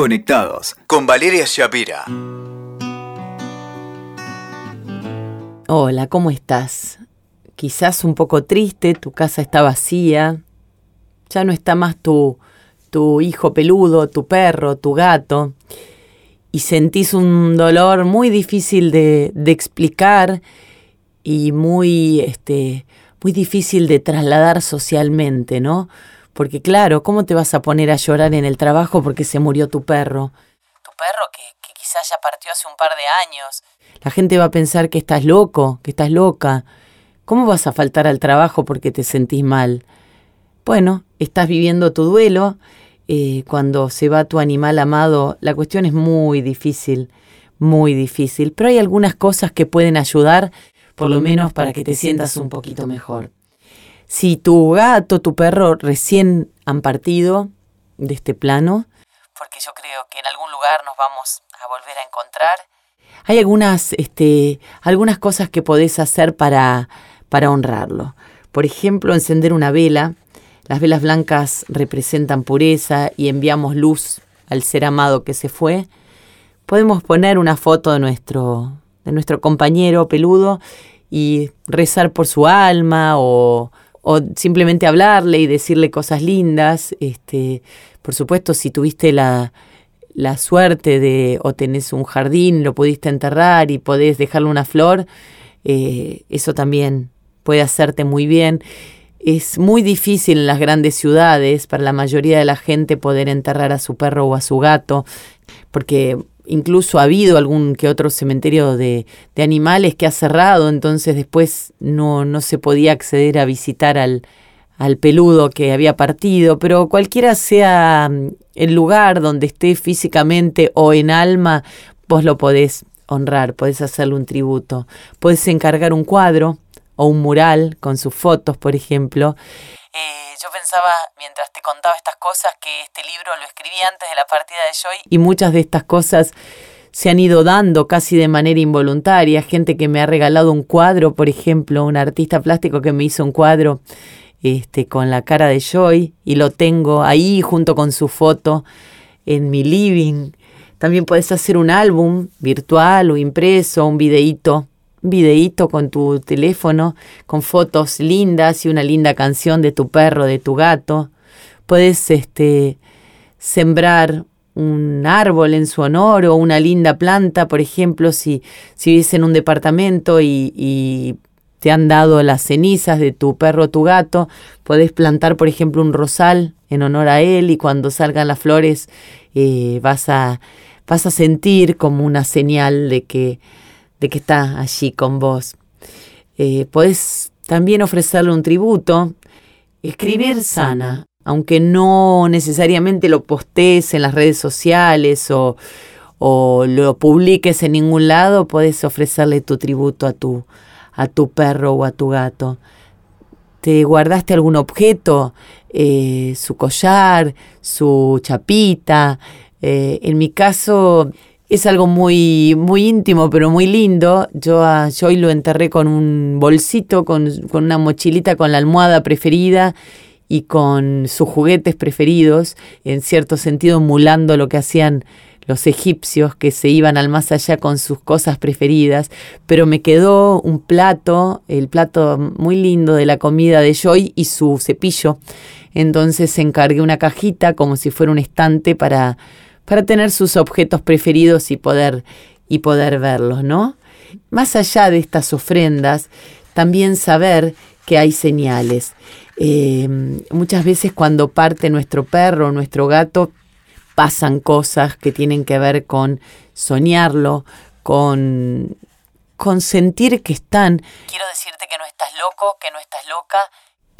Conectados con Valeria Shapira. Hola, ¿cómo estás? Quizás un poco triste, tu casa está vacía, ya no está más tu, tu hijo peludo, tu perro, tu gato, y sentís un dolor muy difícil de, de explicar y muy, este, muy difícil de trasladar socialmente, ¿no? Porque claro, ¿cómo te vas a poner a llorar en el trabajo porque se murió tu perro? Tu perro que, que quizás ya partió hace un par de años. La gente va a pensar que estás loco, que estás loca. ¿Cómo vas a faltar al trabajo porque te sentís mal? Bueno, estás viviendo tu duelo. Eh, cuando se va tu animal amado, la cuestión es muy difícil, muy difícil. Pero hay algunas cosas que pueden ayudar, por lo menos para que te sientas un poquito mejor. Si tu gato, tu perro recién han partido de este plano, porque yo creo que en algún lugar nos vamos a volver a encontrar, hay algunas, este, algunas cosas que podés hacer para, para honrarlo. Por ejemplo, encender una vela. Las velas blancas representan pureza y enviamos luz al ser amado que se fue. Podemos poner una foto de nuestro, de nuestro compañero peludo y rezar por su alma o o simplemente hablarle y decirle cosas lindas. Este, por supuesto, si tuviste la, la suerte de o tenés un jardín, lo pudiste enterrar y podés dejarle una flor, eh, eso también puede hacerte muy bien. Es muy difícil en las grandes ciudades para la mayoría de la gente poder enterrar a su perro o a su gato, porque incluso ha habido algún que otro cementerio de, de, animales que ha cerrado, entonces después no, no se podía acceder a visitar al, al peludo que había partido, pero cualquiera sea mm, el lugar donde esté físicamente o en alma, vos lo podés honrar, podés hacerle un tributo, podés encargar un cuadro o un mural con sus fotos, por ejemplo. Eh, yo pensaba, mientras te contaba estas cosas, que este libro lo escribí antes de la partida de Joy y muchas de estas cosas se han ido dando casi de manera involuntaria. Gente que me ha regalado un cuadro, por ejemplo, un artista plástico que me hizo un cuadro este, con la cara de Joy y lo tengo ahí junto con su foto en mi living. También puedes hacer un álbum virtual o impreso, un videíto videíto con tu teléfono, con fotos lindas y una linda canción de tu perro, de tu gato. Puedes este, sembrar un árbol en su honor o una linda planta, por ejemplo, si, si vives en un departamento y, y te han dado las cenizas de tu perro o tu gato, puedes plantar, por ejemplo, un rosal en honor a él y cuando salgan las flores eh, vas, a, vas a sentir como una señal de que de que está allí con vos. Eh, podés también ofrecerle un tributo. Escribir sana, aunque no necesariamente lo postees en las redes sociales o, o lo publiques en ningún lado, podés ofrecerle tu tributo a tu, a tu perro o a tu gato. ¿Te guardaste algún objeto? Eh, su collar, su chapita. Eh, en mi caso, es algo muy, muy íntimo, pero muy lindo. Yo a Joy lo enterré con un bolsito, con, con una mochilita con la almohada preferida y con sus juguetes preferidos, en cierto sentido emulando lo que hacían los egipcios que se iban al más allá con sus cosas preferidas, pero me quedó un plato, el plato muy lindo de la comida de Joy y su cepillo. Entonces encargué una cajita como si fuera un estante para para tener sus objetos preferidos y poder, y poder verlos, ¿no? Más allá de estas ofrendas, también saber que hay señales. Eh, muchas veces cuando parte nuestro perro, nuestro gato, pasan cosas que tienen que ver con soñarlo, con, con sentir que están. Quiero decirte que no estás loco, que no estás loca,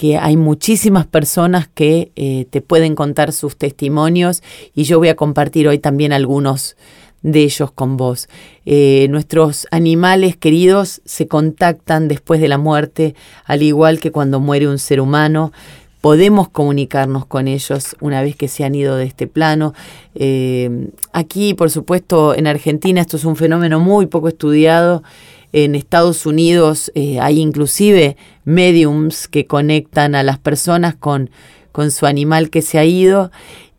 que hay muchísimas personas que eh, te pueden contar sus testimonios y yo voy a compartir hoy también algunos de ellos con vos. Eh, nuestros animales queridos se contactan después de la muerte, al igual que cuando muere un ser humano. Podemos comunicarnos con ellos una vez que se han ido de este plano. Eh, aquí, por supuesto, en Argentina esto es un fenómeno muy poco estudiado. En Estados Unidos eh, hay inclusive mediums que conectan a las personas con, con su animal que se ha ido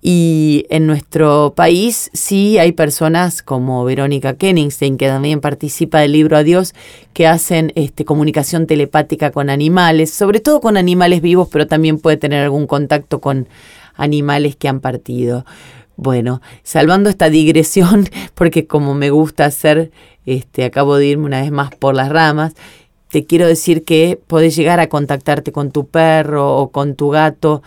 Y en nuestro país sí hay personas como Verónica Kenningstein, que también participa del libro Adiós, que hacen este, comunicación telepática con animales, sobre todo con animales vivos, pero también puede tener algún contacto con animales que han partido. Bueno, salvando esta digresión, porque como me gusta hacer, este, acabo de irme una vez más por las ramas, te quiero decir que podés llegar a contactarte con tu perro o con tu gato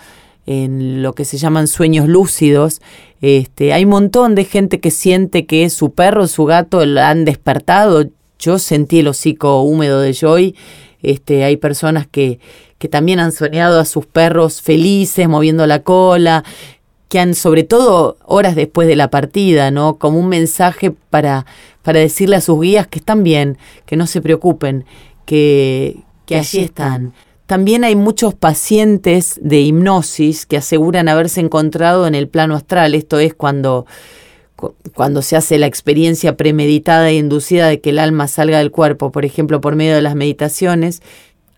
en lo que se llaman sueños lúcidos. Este, hay un montón de gente que siente que su perro, su gato la han despertado. Yo sentí el hocico húmedo de Joy. Este, hay personas que, que también han soñado a sus perros felices, moviendo la cola, que han, sobre todo horas después de la partida, ¿no? Como un mensaje para, para decirle a sus guías que están bien, que no se preocupen, que, que allí están. También hay muchos pacientes de hipnosis que aseguran haberse encontrado en el plano astral, esto es cuando, cuando se hace la experiencia premeditada e inducida de que el alma salga del cuerpo, por ejemplo, por medio de las meditaciones.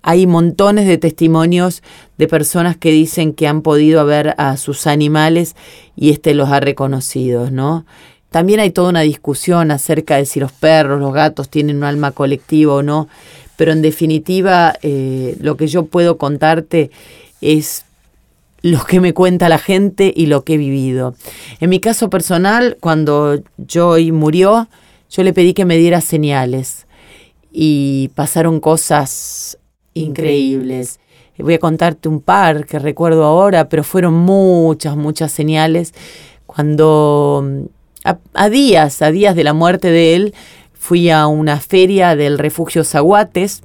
Hay montones de testimonios de personas que dicen que han podido ver a sus animales y este los ha reconocido, ¿no? También hay toda una discusión acerca de si los perros, los gatos tienen un alma colectiva o no, pero en definitiva eh, lo que yo puedo contarte es lo que me cuenta la gente y lo que he vivido. En mi caso personal, cuando Joy murió, yo le pedí que me diera señales y pasaron cosas increíbles. Voy a contarte un par que recuerdo ahora, pero fueron muchas, muchas señales. Cuando a días, a días de la muerte de él, fui a una feria del refugio Zaguates,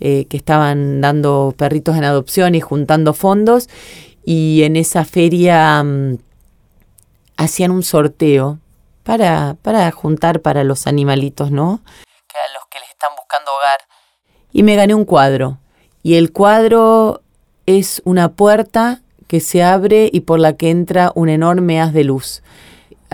eh, que estaban dando perritos en adopción y juntando fondos, y en esa feria mm, hacían un sorteo para, para juntar para los animalitos, ¿no? Que a los que les están buscando hogar. Y me gané un cuadro. Y el cuadro es una puerta que se abre y por la que entra un enorme haz de luz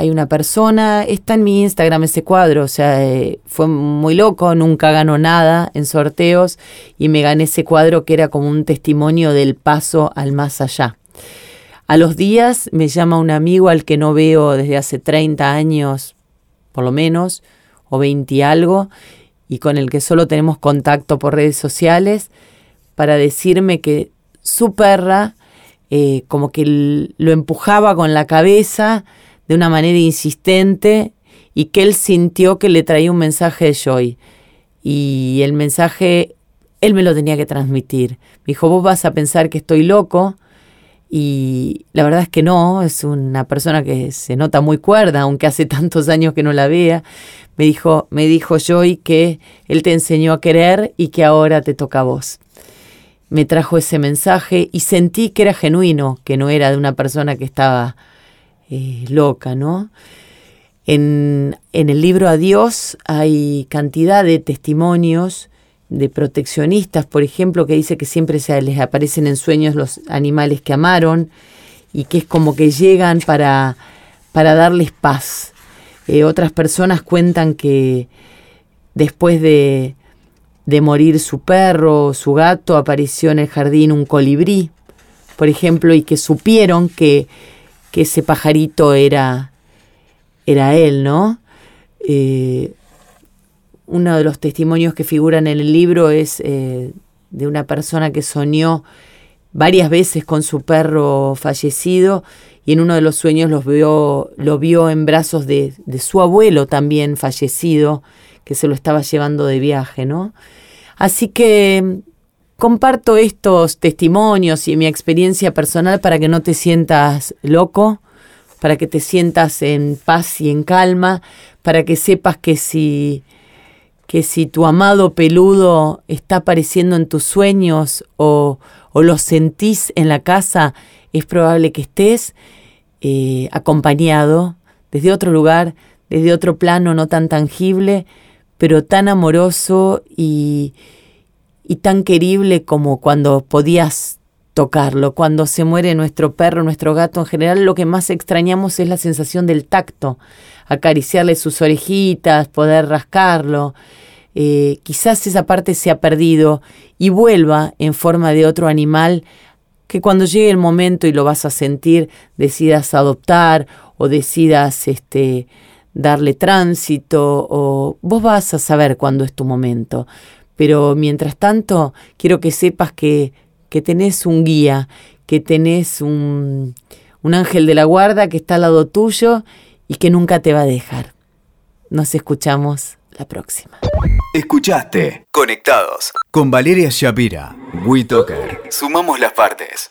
hay una persona, está en mi Instagram ese cuadro, o sea, eh, fue muy loco, nunca ganó nada en sorteos y me gané ese cuadro que era como un testimonio del paso al más allá. A los días me llama un amigo al que no veo desde hace 30 años, por lo menos, o 20 y algo, y con el que solo tenemos contacto por redes sociales, para decirme que su perra eh, como que lo empujaba con la cabeza, de una manera insistente y que él sintió que le traía un mensaje de Joy. Y el mensaje, él me lo tenía que transmitir. Me dijo, vos vas a pensar que estoy loco. Y la verdad es que no, es una persona que se nota muy cuerda, aunque hace tantos años que no la vea. Me dijo, me dijo Joy que él te enseñó a querer y que ahora te toca a vos. Me trajo ese mensaje y sentí que era genuino, que no era de una persona que estaba eh, loca, ¿no? En, el libro Adiós hay cantidad de testimonios de proteccionistas, por ejemplo, que dice que siempre se les aparecen en sueños los animales que amaron y que es como que llegan para, para darles paz. Eh, otras personas cuentan que después de, de morir su perro o su gato apareció en el jardín un colibrí, por ejemplo, y que supieron que que ese pajarito era, era él, ¿no? Eh, uno de los testimonios que figuran en el libro es eh, de una persona que soñó varias veces con su perro fallecido y en uno de los sueños los vio, lo vio en brazos de, de, su abuelo también fallecido, que se lo estaba llevando de viaje, ¿no? Así que Comparto estos testimonios y mi experiencia personal para que no te sientas loco, para que te sientas en paz y en calma, para que sepas que si que si tu amado peludo está apareciendo en tus sueños o, o lo sentís en la casa, es probable que estés eh, acompañado desde otro lugar, desde otro plano no tan tangible, pero tan amoroso y, y tan querible como cuando podías tocarlo. Cuando se muere nuestro perro, nuestro gato, en general lo que más extrañamos es la sensación del tacto, acariciarle sus orejitas, poder rascarlo. Eh, quizás esa parte se ha perdido y vuelva en forma de otro animal que cuando llegue el momento y lo vas a sentir, decidas adoptar o decidas este, darle tránsito o vos vas a saber cuándo es tu momento. Pero mientras tanto, quiero que sepas que, que tenés un guía, que tenés un, un ángel de la guarda que está al lado tuyo y que nunca te va a dejar. Nos escuchamos la próxima. Escuchaste Conectados con Valeria Shapira. WeToker. Sumamos las partes.